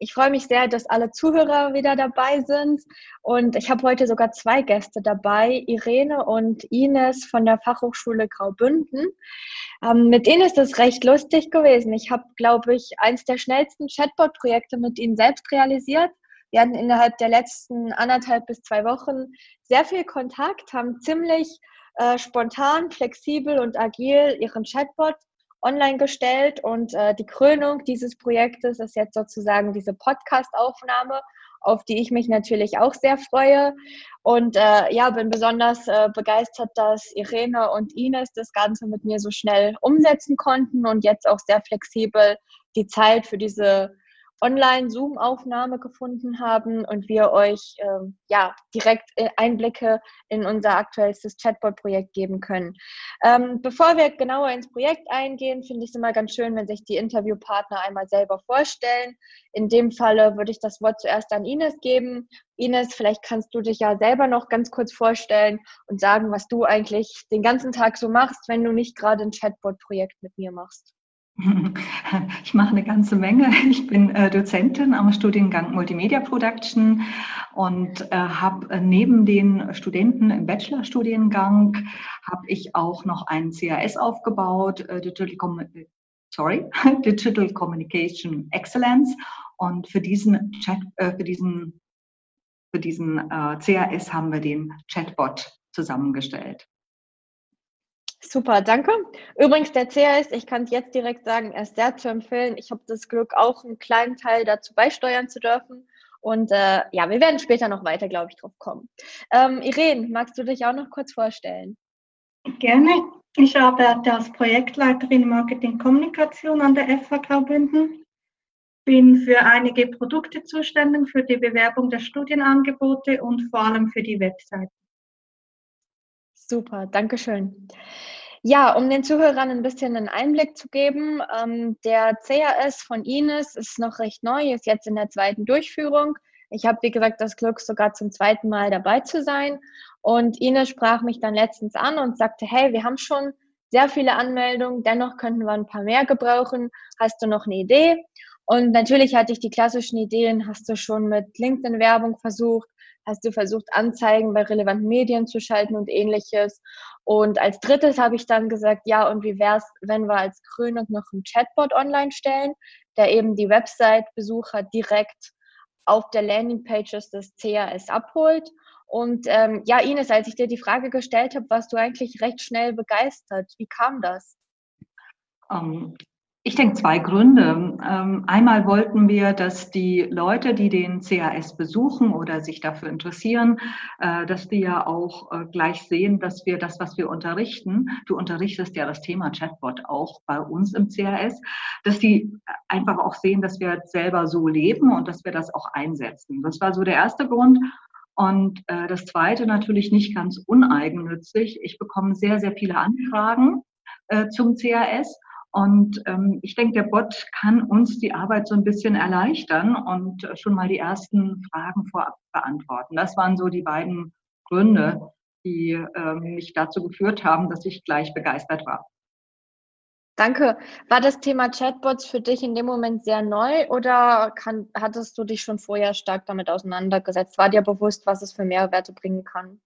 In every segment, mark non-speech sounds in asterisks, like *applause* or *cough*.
Ich freue mich sehr, dass alle Zuhörer wieder dabei sind. Und ich habe heute sogar zwei Gäste dabei, Irene und Ines von der Fachhochschule Graubünden. Ähm, mit ihnen ist es recht lustig gewesen. Ich habe, glaube ich, eins der schnellsten Chatbot-Projekte mit ihnen selbst realisiert. Wir hatten innerhalb der letzten anderthalb bis zwei Wochen sehr viel Kontakt, haben ziemlich äh, spontan, flexibel und agil ihren Chatbot online gestellt und äh, die Krönung dieses Projektes ist jetzt sozusagen diese Podcast-Aufnahme, auf die ich mich natürlich auch sehr freue. Und äh, ja, bin besonders äh, begeistert, dass Irene und Ines das Ganze mit mir so schnell umsetzen konnten und jetzt auch sehr flexibel die Zeit für diese Online-Zoom-Aufnahme gefunden haben und wir euch ähm, ja direkt äh, Einblicke in unser aktuellstes Chatbot-Projekt geben können. Ähm, bevor wir genauer ins Projekt eingehen, finde ich es immer ganz schön, wenn sich die Interviewpartner einmal selber vorstellen. In dem Falle würde ich das Wort zuerst an Ines geben. Ines, vielleicht kannst du dich ja selber noch ganz kurz vorstellen und sagen, was du eigentlich den ganzen Tag so machst, wenn du nicht gerade ein Chatbot-Projekt mit mir machst. Ich mache eine ganze Menge. Ich bin äh, Dozentin am Studiengang Multimedia Production und äh, habe äh, neben den Studenten im Bachelorstudiengang habe ich auch noch ein CAS aufgebaut, äh, Digital, Com sorry, *laughs* Digital Communication Excellence. Und für diesen Chat, äh, für diesen, für diesen äh, CAS haben wir den Chatbot zusammengestellt. Super, danke. Übrigens, der CAS, ich kann es jetzt direkt sagen, er ist sehr zu empfehlen. Ich habe das Glück, auch einen kleinen Teil dazu beisteuern zu dürfen. Und äh, ja, wir werden später noch weiter, glaube ich, drauf kommen. Ähm, Irene, magst du dich auch noch kurz vorstellen? Gerne. Ich arbeite als Projektleiterin Marketing Kommunikation an der FH Graubünden. Bin für einige Produkte zuständig, für die Bewerbung der Studienangebote und vor allem für die Website. Super, danke schön. Ja, um den Zuhörern ein bisschen einen Einblick zu geben, ähm, der CAS von Ines ist noch recht neu, ist jetzt in der zweiten Durchführung. Ich habe, wie gesagt, das Glück, sogar zum zweiten Mal dabei zu sein. Und Ines sprach mich dann letztens an und sagte, hey, wir haben schon sehr viele Anmeldungen, dennoch könnten wir ein paar mehr gebrauchen. Hast du noch eine Idee? Und natürlich hatte ich die klassischen Ideen, hast du schon mit LinkedIn-Werbung versucht, hast du versucht, Anzeigen bei relevanten Medien zu schalten und ähnliches. Und als drittes habe ich dann gesagt, ja, und wie wäre es, wenn wir als Krönung noch einen Chatbot online stellen, der eben die Website-Besucher direkt auf der Landingpages des CAS abholt. Und ähm, ja, Ines, als ich dir die Frage gestellt habe, warst du eigentlich recht schnell begeistert. Wie kam das? Um, ähm, ich denke zwei Gründe. Ähm, einmal wollten wir, dass die Leute, die den CAS besuchen oder sich dafür interessieren, äh, dass die ja auch äh, gleich sehen, dass wir das, was wir unterrichten, du unterrichtest ja das Thema Chatbot auch bei uns im CAS, dass die einfach auch sehen, dass wir selber so leben und dass wir das auch einsetzen. Das war so der erste Grund. Und äh, das zweite natürlich nicht ganz uneigennützig. Ich bekomme sehr, sehr viele Anfragen zum CAS und ähm, ich denke, der Bot kann uns die Arbeit so ein bisschen erleichtern und äh, schon mal die ersten Fragen vorab beantworten. Das waren so die beiden Gründe, die ähm, mich dazu geführt haben, dass ich gleich begeistert war. Danke. War das Thema Chatbots für dich in dem Moment sehr neu oder kann, hattest du dich schon vorher stark damit auseinandergesetzt? War dir bewusst, was es für Mehrwerte bringen kann?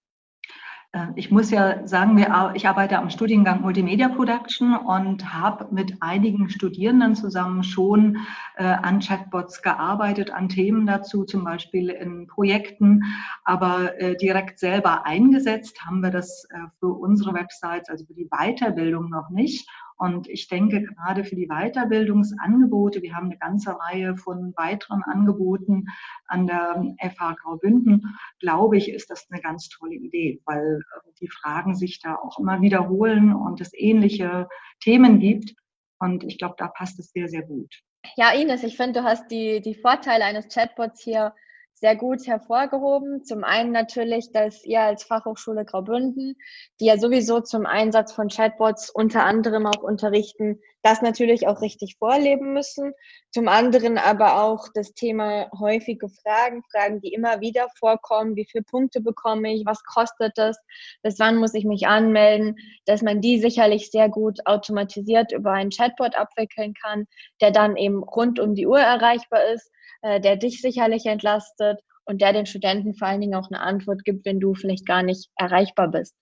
Äh, ich muss ja sagen, ich arbeite am Studiengang Multimedia Production und habe mit einigen Studierenden zusammen schon äh, an Chatbots gearbeitet, an Themen dazu, zum Beispiel in Projekten, aber äh, direkt selber eingesetzt haben wir das für unsere Websites, also für die Weiterbildung noch nicht. Und ich denke gerade für die Weiterbildungsangebote, wir haben eine ganze Reihe von weiteren Angeboten an der FH Graubünden, glaube ich, ist das eine ganz tolle Idee, weil äh, die Fragen sich da auch immer wiederholen und es ähnliche Themen gibt. Und ich glaube, da passt es sehr, sehr gut. Ja, Ines, ich finde, du hast die, die Vorteile eines Chatbots hier sehr gut hervorgehoben. Zum einen natürlich, dass ihr als Fachhochschule Graubünden, die ja sowieso zum Einsatz von Chatbots unter anderem auch unterrichten, das natürlich auch richtig vorleben müssen. Zum anderen aber auch das Thema häufige Fragen, Fragen, die immer wieder vorkommen. Wie viele Punkte bekomme ich? Was kostet das? Bis wann muss ich mich anmelden? Dass man die sicherlich sehr gut automatisiert über einen Chatbot abwickeln kann, der dann eben rund um die Uhr erreichbar ist äh, der dich sicherlich entlastet und der den Studenten vor allen Dingen auch eine Antwort gibt, wenn du vielleicht gar nicht erreichbar bist.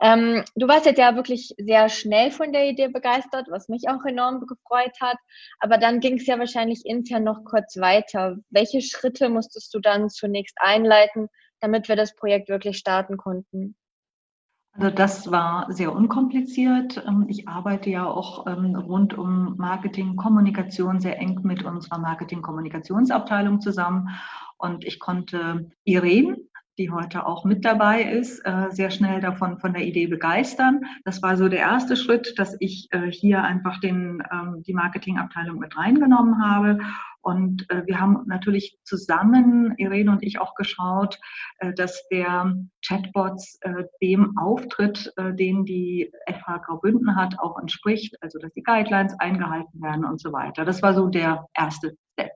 Ähm, du warst jetzt ja wirklich sehr schnell von der Idee begeistert, was mich auch enorm gefreut hat. Aber dann ging es ja wahrscheinlich intern noch kurz weiter. Welche Schritte musstest du dann zunächst einleiten, damit wir das Projekt wirklich starten konnten? Also das war sehr unkompliziert. Ähm, ich arbeite ja auch ähm, rund um Marketing, Kommunikation sehr eng mit unserer Marketing-Kommunikationsabteilung zusammen. Und ich konnte Irene, die heute auch mit dabei ist, äh, sehr schnell davon von der Idee begeistern. Das war so der erste Schritt, dass ich äh, hier einfach den, ähm, die Marketingabteilung mit reingenommen habe und äh, wir haben natürlich zusammen, Irene und ich, auch geschaut, dass der Chatbots dem Auftritt, den die FH Graubünden hat, auch entspricht, also dass die Guidelines eingehalten werden und so weiter. Das war so der erste Step.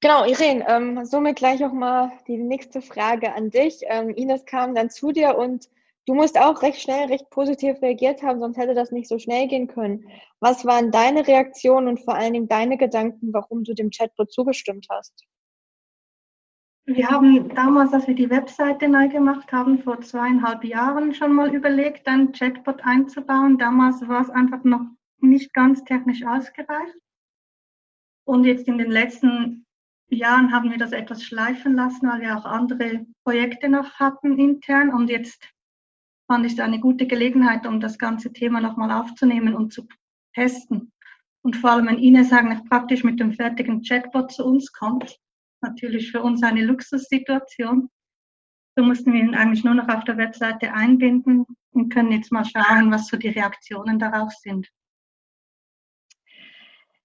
Genau, Irene, ähm, somit gleich auch mal die nächste Frage an dich. Ähm, Ines kam dann zu dir und Du musst auch recht schnell, recht positiv reagiert haben, sonst hätte das nicht so schnell gehen können. Was waren deine Reaktionen und vor allen Dingen deine Gedanken, warum du dem Chatbot zugestimmt hast? Wir haben damals, als wir die Webseite neu gemacht haben, vor zweieinhalb Jahren schon mal überlegt, ein Chatbot einzubauen. Damals war es einfach noch nicht ganz technisch ausgereift. Und jetzt in den letzten Jahren haben wir das etwas schleifen lassen, weil wir auch andere Projekte noch hatten intern. Und jetzt fand ich es eine gute Gelegenheit, um das ganze Thema nochmal aufzunehmen und zu testen. Und vor allem, wenn Ines eigentlich praktisch mit dem fertigen Chatbot zu uns kommt, natürlich für uns eine Luxussituation. So mussten wir ihn eigentlich nur noch auf der Webseite einbinden und können jetzt mal schauen, was so die Reaktionen darauf sind.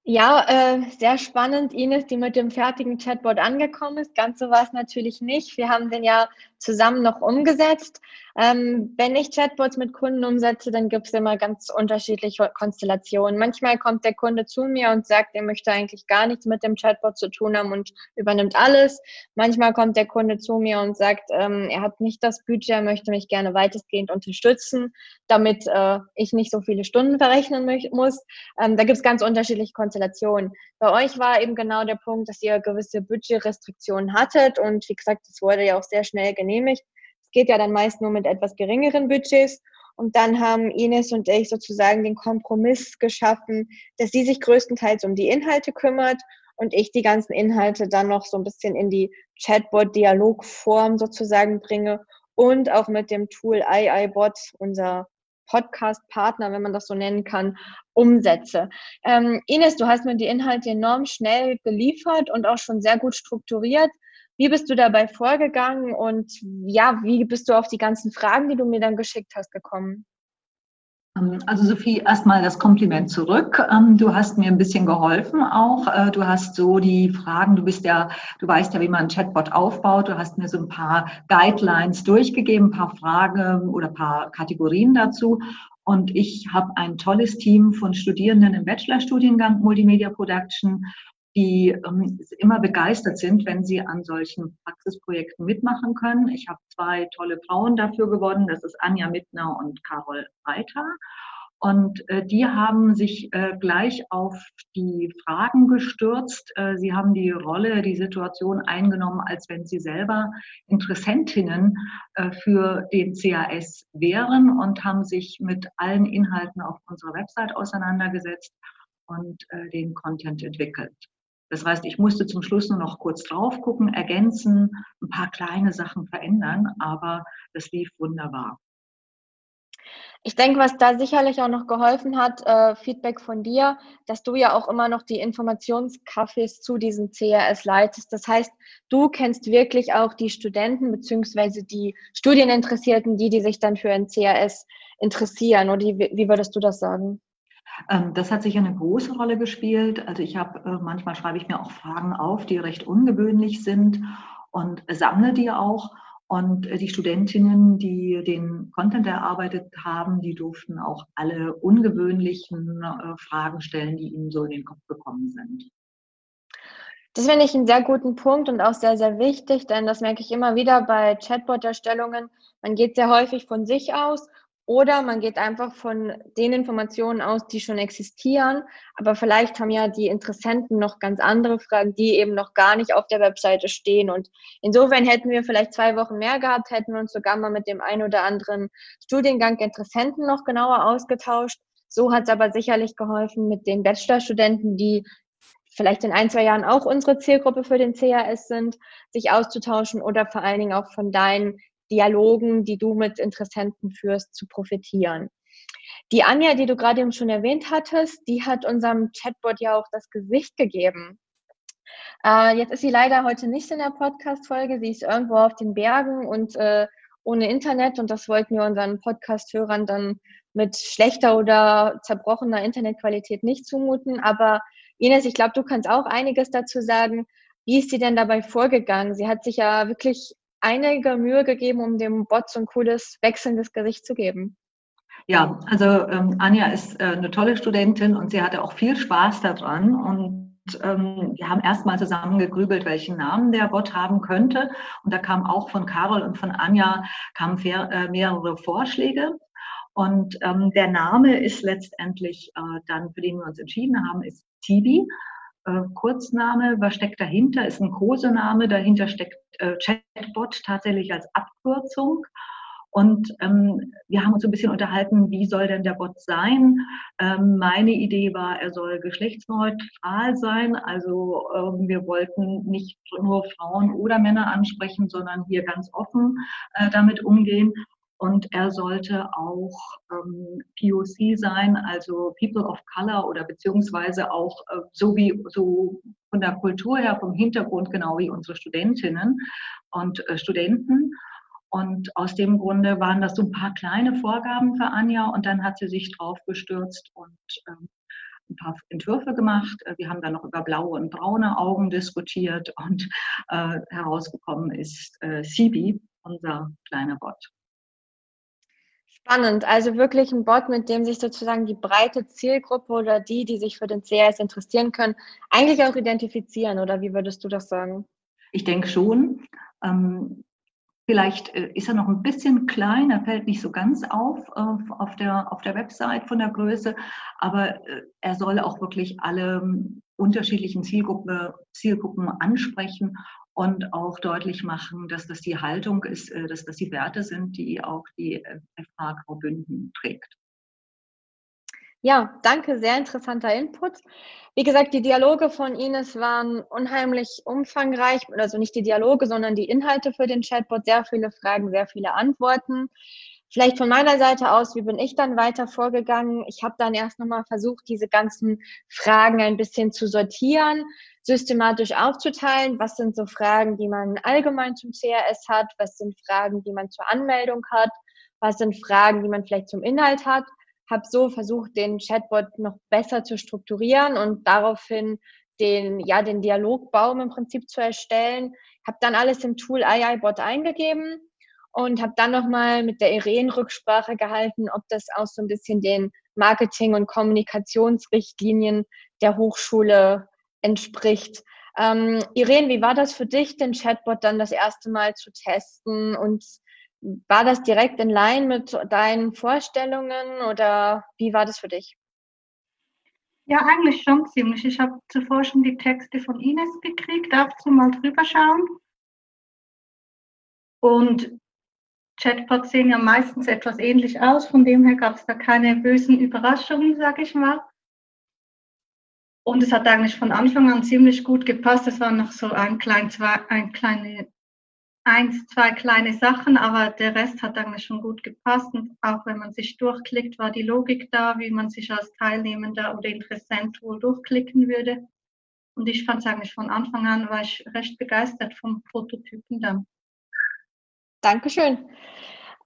Ja, äh, sehr spannend, Ines, die mit dem fertigen Chatbot angekommen ist. Ganz so war es natürlich nicht. Wir haben den ja zusammen noch umgesetzt. Ähm, wenn ich Chatbots mit Kunden umsetze, dann gibt es immer ganz unterschiedliche Konstellationen. Manchmal kommt der Kunde zu mir und sagt, er möchte eigentlich gar nichts mit dem Chatbot zu tun haben und übernimmt alles. Manchmal kommt der Kunde zu mir und sagt, ähm, er hat nicht das Budget, er möchte mich gerne weitestgehend unterstützen, damit äh, ich nicht so viele Stunden verrechnen muss. Ähm, da gibt es ganz unterschiedliche Konstellationen. Bei euch war eben genau der Punkt, dass ihr gewisse Budgetrestriktionen hattet und wie gesagt, das wurde ja auch sehr schnell genehmigt geht ja dann meist nur mit etwas geringeren Budgets. Und dann haben Ines und ich sozusagen den Kompromiss geschaffen, dass sie sich größtenteils um die Inhalte kümmert und ich die ganzen Inhalte dann noch so ein bisschen in die Chatbot-Dialogform sozusagen bringe und auch mit dem Tool iiBot, unser Podcast-Partner, wenn man das so nennen kann, umsetze. Ähm, Ines, du hast mir die Inhalte enorm schnell geliefert und auch schon sehr gut strukturiert. Wie bist du dabei vorgegangen und ja, wie bist du auf die ganzen Fragen, die du mir dann geschickt hast, gekommen? Ähm, also Sophie, erstmal das Kompliment zurück. Ähm, du hast mir ein bisschen geholfen auch. Äh, du hast so die Fragen, du bist ja, du weißt ja, wie man ein Chatbot aufbaut. Du hast mir so ein paar Guidelines durchgegeben, ein paar Fragen oder ein paar Kategorien dazu. Und ich habe ein tolles Team von Studierenden im Bachelorstudiengang Multimedia Production die ähm, immer begeistert sind, wenn sie an solchen Praxisprojekten mitmachen können. Ich habe zwei tolle Frauen dafür gewonnen, das ist Anja Mittner und Carol Reiter. Und äh, die haben sich äh, gleich auf die Fragen gestürzt. Äh, sie haben die Rolle, die Situation eingenommen, als wenn sie selber Interessentinnen äh, für den CAS wären und haben sich mit allen Inhalten auf unserer Website auseinandergesetzt und äh, den Content entwickelt. Das heißt, ich musste zum Schluss nur noch kurz drauf gucken, ergänzen, ein paar kleine Sachen verändern, aber das lief wunderbar. Ich denke, was da sicherlich auch noch geholfen hat, äh, Feedback von dir, dass du ja auch immer noch die Informationskaffees zu diesem CRS leitest. Das heißt, du kennst wirklich auch die Studenten beziehungsweise die Studieninteressierten, die, die sich dann für ein CRS interessieren. Oder wie, wie würdest du das sagen? Ähm, das hat sicher eine große Rolle gespielt. Also ich habe, äh, manchmal schreibe ich mir auch Fragen auf, die recht ungewöhnlich sind und sammle die auch. Und äh, die Studentinnen, die den Content erarbeitet haben, die durften auch alle ungewöhnlichen äh, Fragen stellen, die ihnen so in den Kopf gekommen sind. Das finde ich einen sehr guten Punkt und auch sehr, sehr wichtig, denn das merke ich immer wieder bei Chatbot-Erstellungen. Man geht sehr häufig von sich aus oder man geht einfach von den Informationen aus, die schon existieren. Aber vielleicht haben ja die Interessenten noch ganz andere Fragen, die eben noch gar nicht auf der Webseite stehen. Und insofern hätten wir vielleicht zwei Wochen mehr gehabt, hätten uns sogar mal mit dem einen oder anderen Studiengang Interessenten noch genauer ausgetauscht. So hat es aber sicherlich geholfen mit den Bachelorstudenten, die vielleicht in ein, zwei Jahren auch unsere Zielgruppe für den CAS sind, sich auszutauschen oder vor allen Dingen auch von deinen Dialogen, die du mit Interessenten führst, zu profitieren. Die Anja, die du gerade eben schon erwähnt hattest, die hat unserem Chatbot ja auch das Gesicht gegeben. Äh, jetzt ist sie leider heute nicht in der Podcast-Folge. Sie ist irgendwo auf den Bergen und äh, ohne Internet und das wollten wir unseren Podcast-Hörern dann mit schlechter oder zerbrochener Internetqualität nicht zumuten. Aber Ines, ich glaube, du kannst auch einiges dazu sagen. Wie ist sie denn dabei vorgegangen? Sie hat sich ja wirklich einige Mühe gegeben, um dem Bot so ein cooles, wechselndes Gesicht zu geben. Ja, also ähm, Anja ist äh, eine tolle Studentin und sie hatte auch viel Spaß daran. Und ähm, wir haben erstmal zusammen gegrübelt, welchen Namen der Bot haben könnte. Und da kam auch von Carol und von Anja kamen äh, mehrere Vorschläge. Und ähm, der Name ist letztendlich äh, dann, für den wir uns entschieden haben, ist Tibi. Äh, Kurzname, was steckt dahinter, ist ein Kosename, dahinter steckt äh, Chatbot tatsächlich als Abkürzung. Und ähm, wir haben uns ein bisschen unterhalten, wie soll denn der Bot sein? Ähm, meine Idee war, er soll geschlechtsneutral sein. Also ähm, wir wollten nicht nur Frauen oder Männer ansprechen, sondern hier ganz offen äh, damit umgehen. Und er sollte auch ähm, POC sein, also People of Color oder beziehungsweise auch äh, so wie so von der Kultur her, vom Hintergrund, genau wie unsere Studentinnen und äh, Studenten. Und aus dem Grunde waren das so ein paar kleine Vorgaben für Anja und dann hat sie sich drauf gestürzt und ähm, ein paar Entwürfe gemacht. Äh, wir haben dann noch über blaue und braune Augen diskutiert und äh, herausgekommen ist äh, Sibi, unser kleiner Bot. Spannend. Also wirklich ein Bot, mit dem sich sozusagen die breite Zielgruppe oder die, die sich für den CRS interessieren können, eigentlich auch identifizieren. Oder wie würdest du das sagen? Ich denke schon. Ähm, vielleicht äh, ist er noch ein bisschen klein, er fällt nicht so ganz auf auf, der, auf der Website von der Größe, aber äh, er soll auch wirklich alle ähm, unterschiedlichen Zielgruppe, Zielgruppen ansprechen und auch deutlich machen, dass das die Haltung ist, äh, dass das die Werte sind, die auch die FH Graubünden trägt. Ja, danke, sehr interessanter Input. Wie gesagt, die Dialoge von Ines waren unheimlich umfangreich, also nicht die Dialoge, sondern die Inhalte für den Chatbot, sehr viele Fragen, sehr viele Antworten. Vielleicht von meiner Seite aus, wie bin ich dann weiter vorgegangen? Ich habe dann erst nochmal versucht, diese ganzen Fragen ein bisschen zu sortieren, systematisch aufzuteilen. Was sind so Fragen, die man allgemein zum CRS hat? Was sind Fragen, die man zur Anmeldung hat? Was sind Fragen, die man vielleicht zum Inhalt hat? Habe so versucht, den Chatbot noch besser zu strukturieren und daraufhin den, ja, den Dialogbaum im Prinzip zu erstellen. Habe dann alles im Tool AIBot eingegeben und habe dann nochmal mit der Irene Rücksprache gehalten, ob das auch so ein bisschen den Marketing- und Kommunikationsrichtlinien der Hochschule entspricht. Ähm, Irene, wie war das für dich, den Chatbot dann das erste Mal zu testen? Und war das direkt in Line mit deinen Vorstellungen oder wie war das für dich? Ja, eigentlich schon ziemlich. Ich habe zuvor schon die Texte von Ines gekriegt, darf du mal drüber schauen. Und Chatbots sehen ja meistens etwas ähnlich aus, von dem her gab es da keine bösen Überraschungen, sage ich mal. Und es hat eigentlich von Anfang an ziemlich gut gepasst. Es waren noch so ein, klein, zwei, ein kleine, eins, zwei kleine Sachen, aber der Rest hat eigentlich schon gut gepasst. Und auch wenn man sich durchklickt, war die Logik da, wie man sich als Teilnehmender oder Interessent wohl durchklicken würde. Und ich fand es eigentlich von Anfang an, war ich recht begeistert vom Prototypen dann. Dankeschön.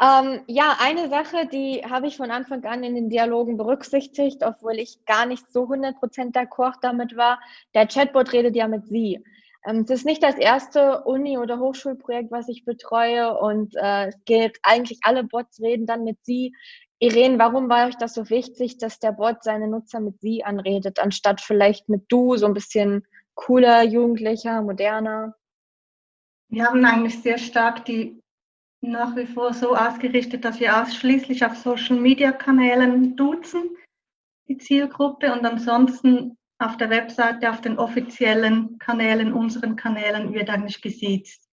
Ähm, ja, eine Sache, die habe ich von Anfang an in den Dialogen berücksichtigt, obwohl ich gar nicht so 100% d'accord damit war. Der Chatbot redet ja mit Sie. Ähm, es ist nicht das erste Uni- oder Hochschulprojekt, was ich betreue und äh, es gilt eigentlich alle Bots reden dann mit Sie. Irene, warum war euch das so wichtig, dass der Bot seine Nutzer mit Sie anredet, anstatt vielleicht mit Du, so ein bisschen cooler, jugendlicher, moderner? Wir haben eigentlich sehr stark die nach wie vor so ausgerichtet, dass wir ausschließlich auf Social-Media-Kanälen duzen, die Zielgruppe, und ansonsten auf der Webseite, auf den offiziellen Kanälen, unseren Kanälen, wird eigentlich gesiezt.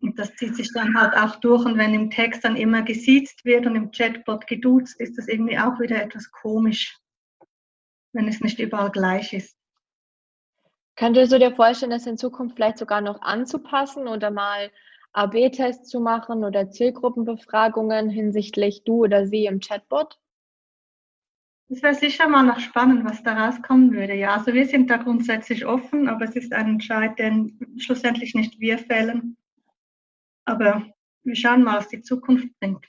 Und das zieht sich dann halt auch durch. Und wenn im Text dann immer gesiezt wird und im Chatbot geduzt, ist das irgendwie auch wieder etwas komisch, wenn es nicht überall gleich ist. Könntest du dir vorstellen, das in Zukunft vielleicht sogar noch anzupassen oder mal AB-Tests zu machen oder Zielgruppenbefragungen hinsichtlich du oder sie im Chatbot? Das wäre sicher mal noch spannend, was da rauskommen würde. Ja, also wir sind da grundsätzlich offen, aber es ist ein Entscheid, den schlussendlich nicht wir fällen. Aber wir schauen mal, was die Zukunft bringt.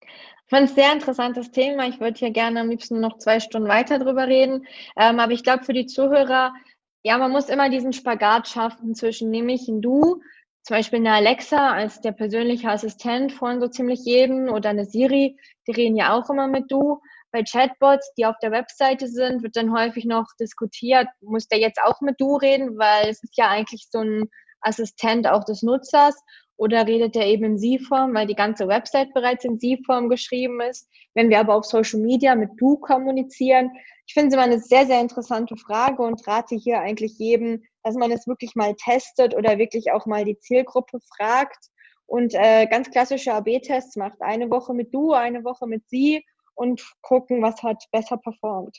Ich finde es ein sehr interessantes Thema. Ich würde hier gerne am liebsten noch zwei Stunden weiter drüber reden. Ähm, aber ich glaube, für die Zuhörer, ja, man muss immer diesen Spagat schaffen zwischen nämlich ein Du, zum Beispiel eine Alexa als der persönliche Assistent von so ziemlich jedem oder eine Siri, die reden ja auch immer mit Du. Bei Chatbots, die auf der Webseite sind, wird dann häufig noch diskutiert, muss der jetzt auch mit Du reden, weil es ist ja eigentlich so ein Assistent auch des Nutzers oder redet er eben in Sie-Form, weil die ganze Website bereits in Sie-Form geschrieben ist. Wenn wir aber auf Social Media mit Du kommunizieren, ich finde es immer eine sehr, sehr interessante Frage und rate hier eigentlich jedem, dass man es wirklich mal testet oder wirklich auch mal die Zielgruppe fragt und äh, ganz klassische AB-Tests macht. Eine Woche mit Du, eine Woche mit Sie und gucken, was hat besser performt.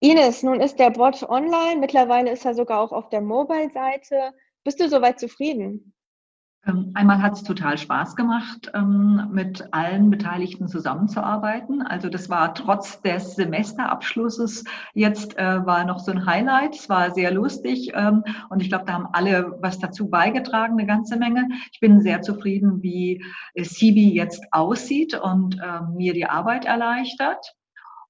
Ines, nun ist der Bot online. Mittlerweile ist er sogar auch auf der Mobile-Seite. Bist du soweit zufrieden? Ähm, einmal hat es total Spaß gemacht, ähm, mit allen Beteiligten zusammenzuarbeiten. Also das war trotz des Semesterabschlusses jetzt äh, war noch so ein Highlight. Es war sehr lustig ähm, und ich glaube, da haben alle was dazu beigetragen, eine ganze Menge. Ich bin sehr zufrieden, wie Sibi jetzt aussieht und mir die Arbeit erleichtert.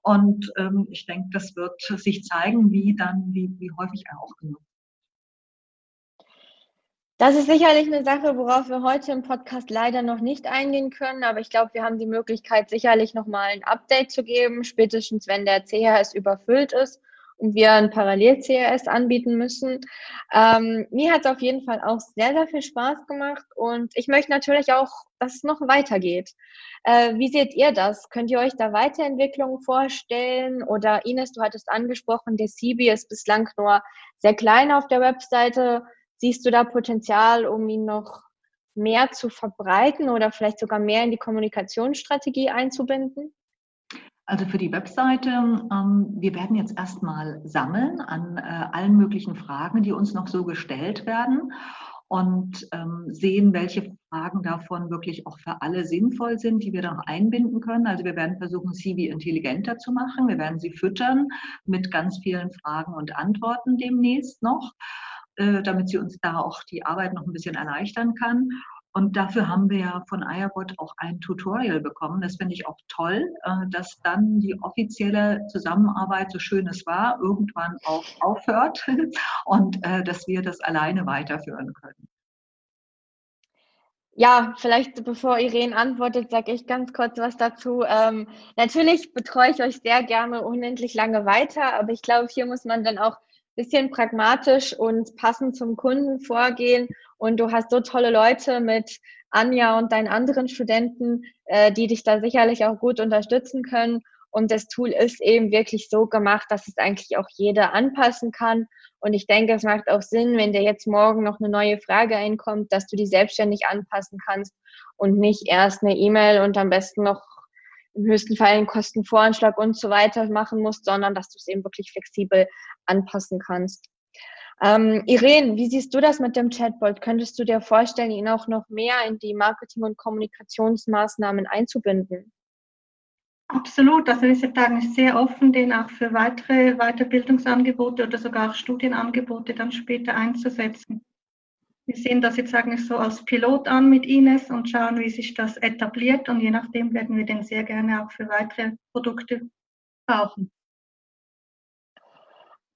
Und ich denke, das wird sich zeigen, wie dann, wie, wie häufig er auch genutzt das ist sicherlich eine Sache, worauf wir heute im Podcast leider noch nicht eingehen können, aber ich glaube, wir haben die Möglichkeit, sicherlich nochmal ein Update zu geben, spätestens wenn der CHS überfüllt ist und wir ein Parallel-CRS anbieten müssen. Ähm, mir hat es auf jeden Fall auch sehr, sehr viel Spaß gemacht und ich möchte natürlich auch, dass es noch weitergeht. Äh, wie seht ihr das? Könnt ihr euch da Weiterentwicklungen vorstellen? Oder Ines, du hattest angesprochen, der CB ist bislang nur sehr klein auf der Webseite. Siehst du da Potenzial, um ihn noch mehr zu verbreiten oder vielleicht sogar mehr in die Kommunikationsstrategie einzubinden? Also für die Webseite, ähm, wir werden jetzt erstmal sammeln an äh, allen möglichen Fragen, die uns noch so gestellt werden und ähm, sehen, welche Fragen davon wirklich auch für alle sinnvoll sind, die wir dann einbinden können. Also wir werden versuchen, CV intelligenter zu machen. Wir werden sie füttern mit ganz vielen Fragen und Antworten demnächst noch, äh, damit sie uns da auch die Arbeit noch ein bisschen erleichtern kann. Und dafür haben wir ja von iRobot auch ein Tutorial bekommen. Das finde ich auch toll, äh, dass dann die offizielle Zusammenarbeit, so schön es war, irgendwann auch aufhört *laughs* und äh, dass wir das alleine weiterführen können. Ja, vielleicht bevor Irene antwortet, sage ich ganz kurz was dazu. Ähm, natürlich betreue ich euch sehr gerne unendlich lange weiter, aber ich glaube, hier muss man dann auch bisschen pragmatisch und passend zum Kunden vorgehen. Und du hast so tolle Leute mit Anja und deinen anderen Studenten, äh, die dich da sicherlich auch gut unterstützen können. Und das Tool ist eben wirklich so gemacht, dass es eigentlich auch jeder anpassen kann. Und ich denke, es macht auch Sinn, wenn dir jetzt morgen noch eine neue Frage einkommt, dass du die selbstständig anpassen kannst und nicht erst eine E-Mail und am besten noch im höchsten Fall einen Kostenvoranschlag und so weiter machen musst, sondern dass du es eben wirklich flexibel anpassen kannst. Ähm, Irene, wie siehst du das mit dem Chatbot? Könntest du dir vorstellen, ihn auch noch mehr in die Marketing- und Kommunikationsmaßnahmen einzubinden? Absolut. Also wir sind eigentlich sehr offen, den auch für weitere Weiterbildungsangebote oder sogar auch Studienangebote dann später einzusetzen. Wir sehen das jetzt eigentlich so als Pilot an mit Ines und schauen, wie sich das etabliert und je nachdem werden wir den sehr gerne auch für weitere Produkte brauchen.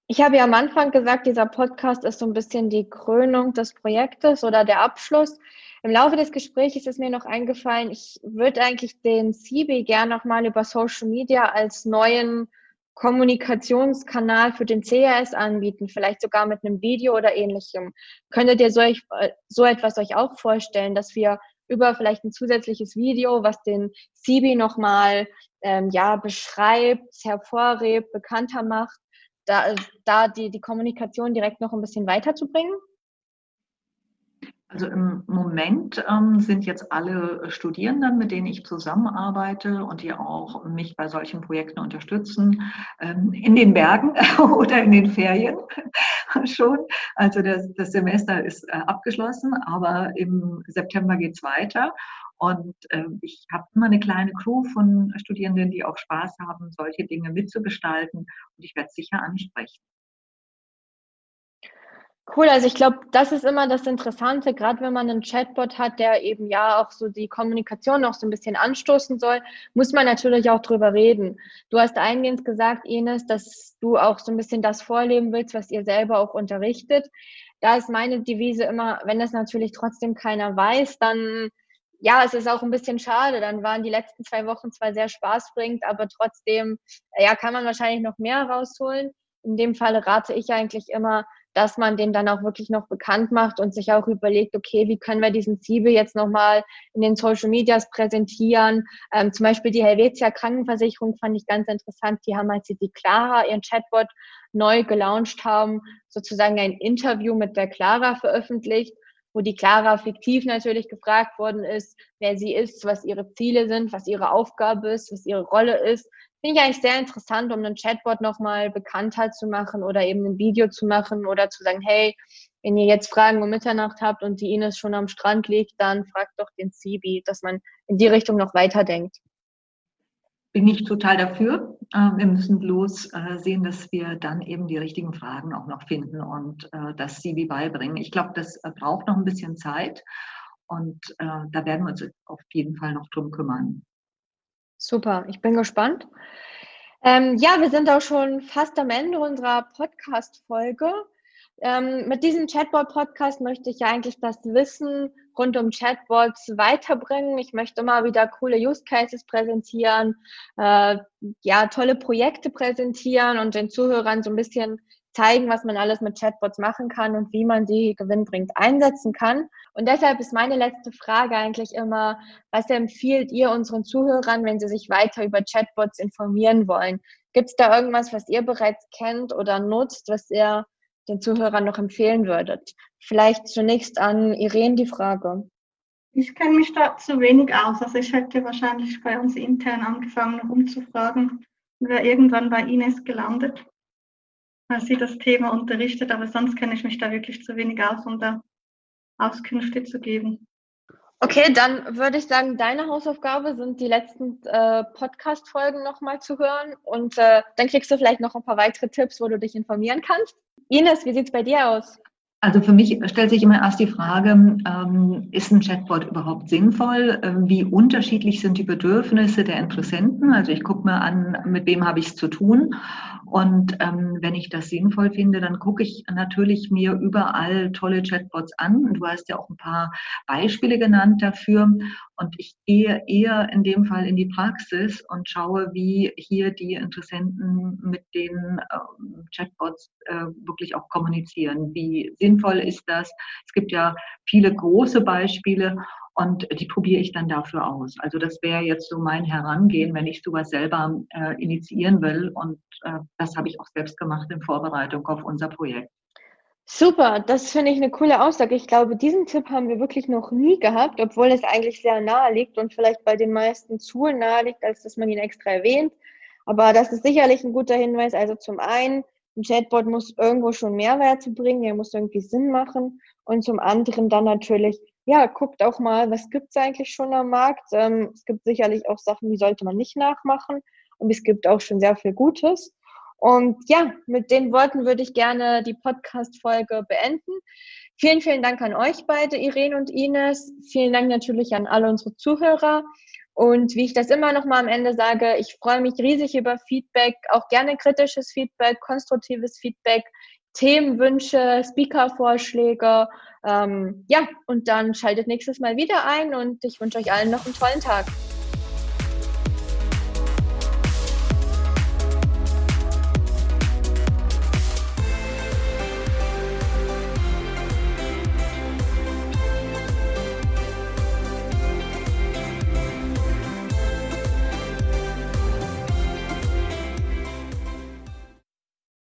Ich habe ja am Anfang gesagt, dieser Podcast ist so ein bisschen die Krönung des Projektes oder der Abschluss. Im Laufe des Gesprächs ist mir noch eingefallen, ich würde eigentlich den CB gerne nochmal über Social Media als neuen Kommunikationskanal für den CRS anbieten, vielleicht sogar mit einem Video oder ähnlichem. Könntet ihr so, so etwas euch auch vorstellen, dass wir über vielleicht ein zusätzliches Video, was den CB nochmal ähm, ja, beschreibt, hervorhebt, bekannter macht, da, da die, die Kommunikation direkt noch ein bisschen weiterzubringen? Also im Moment ähm, sind jetzt alle Studierenden, mit denen ich zusammenarbeite und die auch mich bei solchen Projekten unterstützen, ähm, in den Bergen *laughs* oder in den Ferien *laughs* schon. Also das, das Semester ist äh, abgeschlossen, aber im September geht es weiter. Und äh, ich habe immer eine kleine Crew von Studierenden, die auch Spaß haben, solche Dinge mitzugestalten. Und ich werde sicher ansprechen. Cool, also ich glaube, das ist immer das Interessante, gerade wenn man einen Chatbot hat, der eben ja auch so die Kommunikation noch so ein bisschen anstoßen soll, muss man natürlich auch drüber reden. Du hast eingehend gesagt, Ines, dass du auch so ein bisschen das vorleben willst, was ihr selber auch unterrichtet. Da ist meine Devise immer, wenn das natürlich trotzdem keiner weiß, dann ja, es ist auch ein bisschen schade. Dann waren die letzten zwei Wochen zwar sehr spaßbringend, aber trotzdem, ja, kann man wahrscheinlich noch mehr rausholen. In dem Fall rate ich eigentlich immer, dass man den dann auch wirklich noch bekannt macht und sich auch überlegt, okay, wie können wir diesen Ziebe jetzt nochmal in den Social Medias präsentieren. Ähm, zum Beispiel die Helvetia Krankenversicherung fand ich ganz interessant. Die haben, als sie die Clara, ihren Chatbot neu gelauncht haben, sozusagen ein Interview mit der Clara veröffentlicht wo die Clara fiktiv natürlich gefragt worden ist, wer sie ist, was ihre Ziele sind, was ihre Aufgabe ist, was ihre Rolle ist. Finde ich eigentlich sehr interessant, um einen Chatbot nochmal bekannter zu machen oder eben ein Video zu machen oder zu sagen, hey, wenn ihr jetzt Fragen um Mitternacht habt und die Ines schon am Strand liegt, dann fragt doch den Sibi, dass man in die Richtung noch weiterdenkt bin ich total dafür. Ähm, wir müssen bloß äh, sehen, dass wir dann eben die richtigen Fragen auch noch finden und äh, das CV beibringen. Ich glaube, das äh, braucht noch ein bisschen Zeit und da werden wir uns auf jeden Fall noch drum kümmern. Super, ich bin gespannt. Ähm, ja, wir sind auch schon fast am Ende unserer Podcast-Folge. Ähm, mit diesem Chatbot-Podcast möchte ich ja eigentlich das Wissen rund um Chatbots weiterbringen. Ich möchte immer wieder coole Use Cases präsentieren, äh, ja, tolle Projekte präsentieren und den Zuhörern so ein bisschen zeigen, was man alles mit Chatbots machen kann und wie man sie gewinnbringend einsetzen kann. Und deshalb ist meine letzte Frage eigentlich immer, was empfiehlt ihr unseren Zuhörern, wenn sie sich weiter über Chatbots informieren wollen? Gibt es da irgendwas, was ihr bereits kennt oder nutzt, was ihr den Zuhörern noch empfehlen würdet? Vielleicht zunächst an Irene die Frage. Ich kenne mich da zu wenig aus. Also ich hätte wahrscheinlich bei uns intern angefangen rumzufragen und wäre irgendwann bei Ines gelandet, weil sie das Thema unterrichtet. Aber sonst kenne ich mich da wirklich zu wenig aus, um da Auskünfte zu geben. Okay, dann würde ich sagen, deine Hausaufgabe sind die letzten äh, Podcast-Folgen nochmal zu hören und äh, dann kriegst du vielleicht noch ein paar weitere Tipps, wo du dich informieren kannst. Ines, wie sieht es bei dir aus? Also für mich stellt sich immer erst die Frage, ähm, ist ein Chatbot überhaupt sinnvoll? Ähm, wie unterschiedlich sind die Bedürfnisse der Interessenten? Also ich gucke mir an, mit wem habe ich es zu tun. Und ähm, wenn ich das sinnvoll finde, dann gucke ich natürlich mir überall tolle Chatbots an. Du hast ja auch ein paar Beispiele genannt dafür. Und ich gehe eher in dem Fall in die Praxis und schaue, wie hier die Interessenten mit den äh, Chatbots äh, wirklich auch kommunizieren. Wie sinnvoll ist das? Es gibt ja viele große Beispiele und die probiere ich dann dafür aus. Also das wäre jetzt so mein Herangehen, wenn ich sowas selber äh, initiieren will. Und äh, das habe ich auch selbst gemacht in Vorbereitung auf unser Projekt. Super, das finde ich eine coole Aussage. Ich glaube, diesen Tipp haben wir wirklich noch nie gehabt, obwohl es eigentlich sehr nahe liegt und vielleicht bei den meisten zu nahe liegt, als dass man ihn extra erwähnt. Aber das ist sicherlich ein guter Hinweis. Also zum einen, ein Chatbot muss irgendwo schon Mehrwerte bringen, er muss irgendwie Sinn machen. Und zum anderen dann natürlich, ja, guckt auch mal, was gibt es eigentlich schon am Markt. Ähm, es gibt sicherlich auch Sachen, die sollte man nicht nachmachen. Und es gibt auch schon sehr viel Gutes. Und ja, mit den Worten würde ich gerne die Podcast-Folge beenden. Vielen, vielen Dank an euch beide, Irene und Ines. Vielen Dank natürlich an alle unsere Zuhörer. Und wie ich das immer noch mal am Ende sage, ich freue mich riesig über Feedback, auch gerne kritisches Feedback, konstruktives Feedback, Themenwünsche, Speaker-Vorschläge. Ähm, ja, und dann schaltet nächstes Mal wieder ein und ich wünsche euch allen noch einen tollen Tag.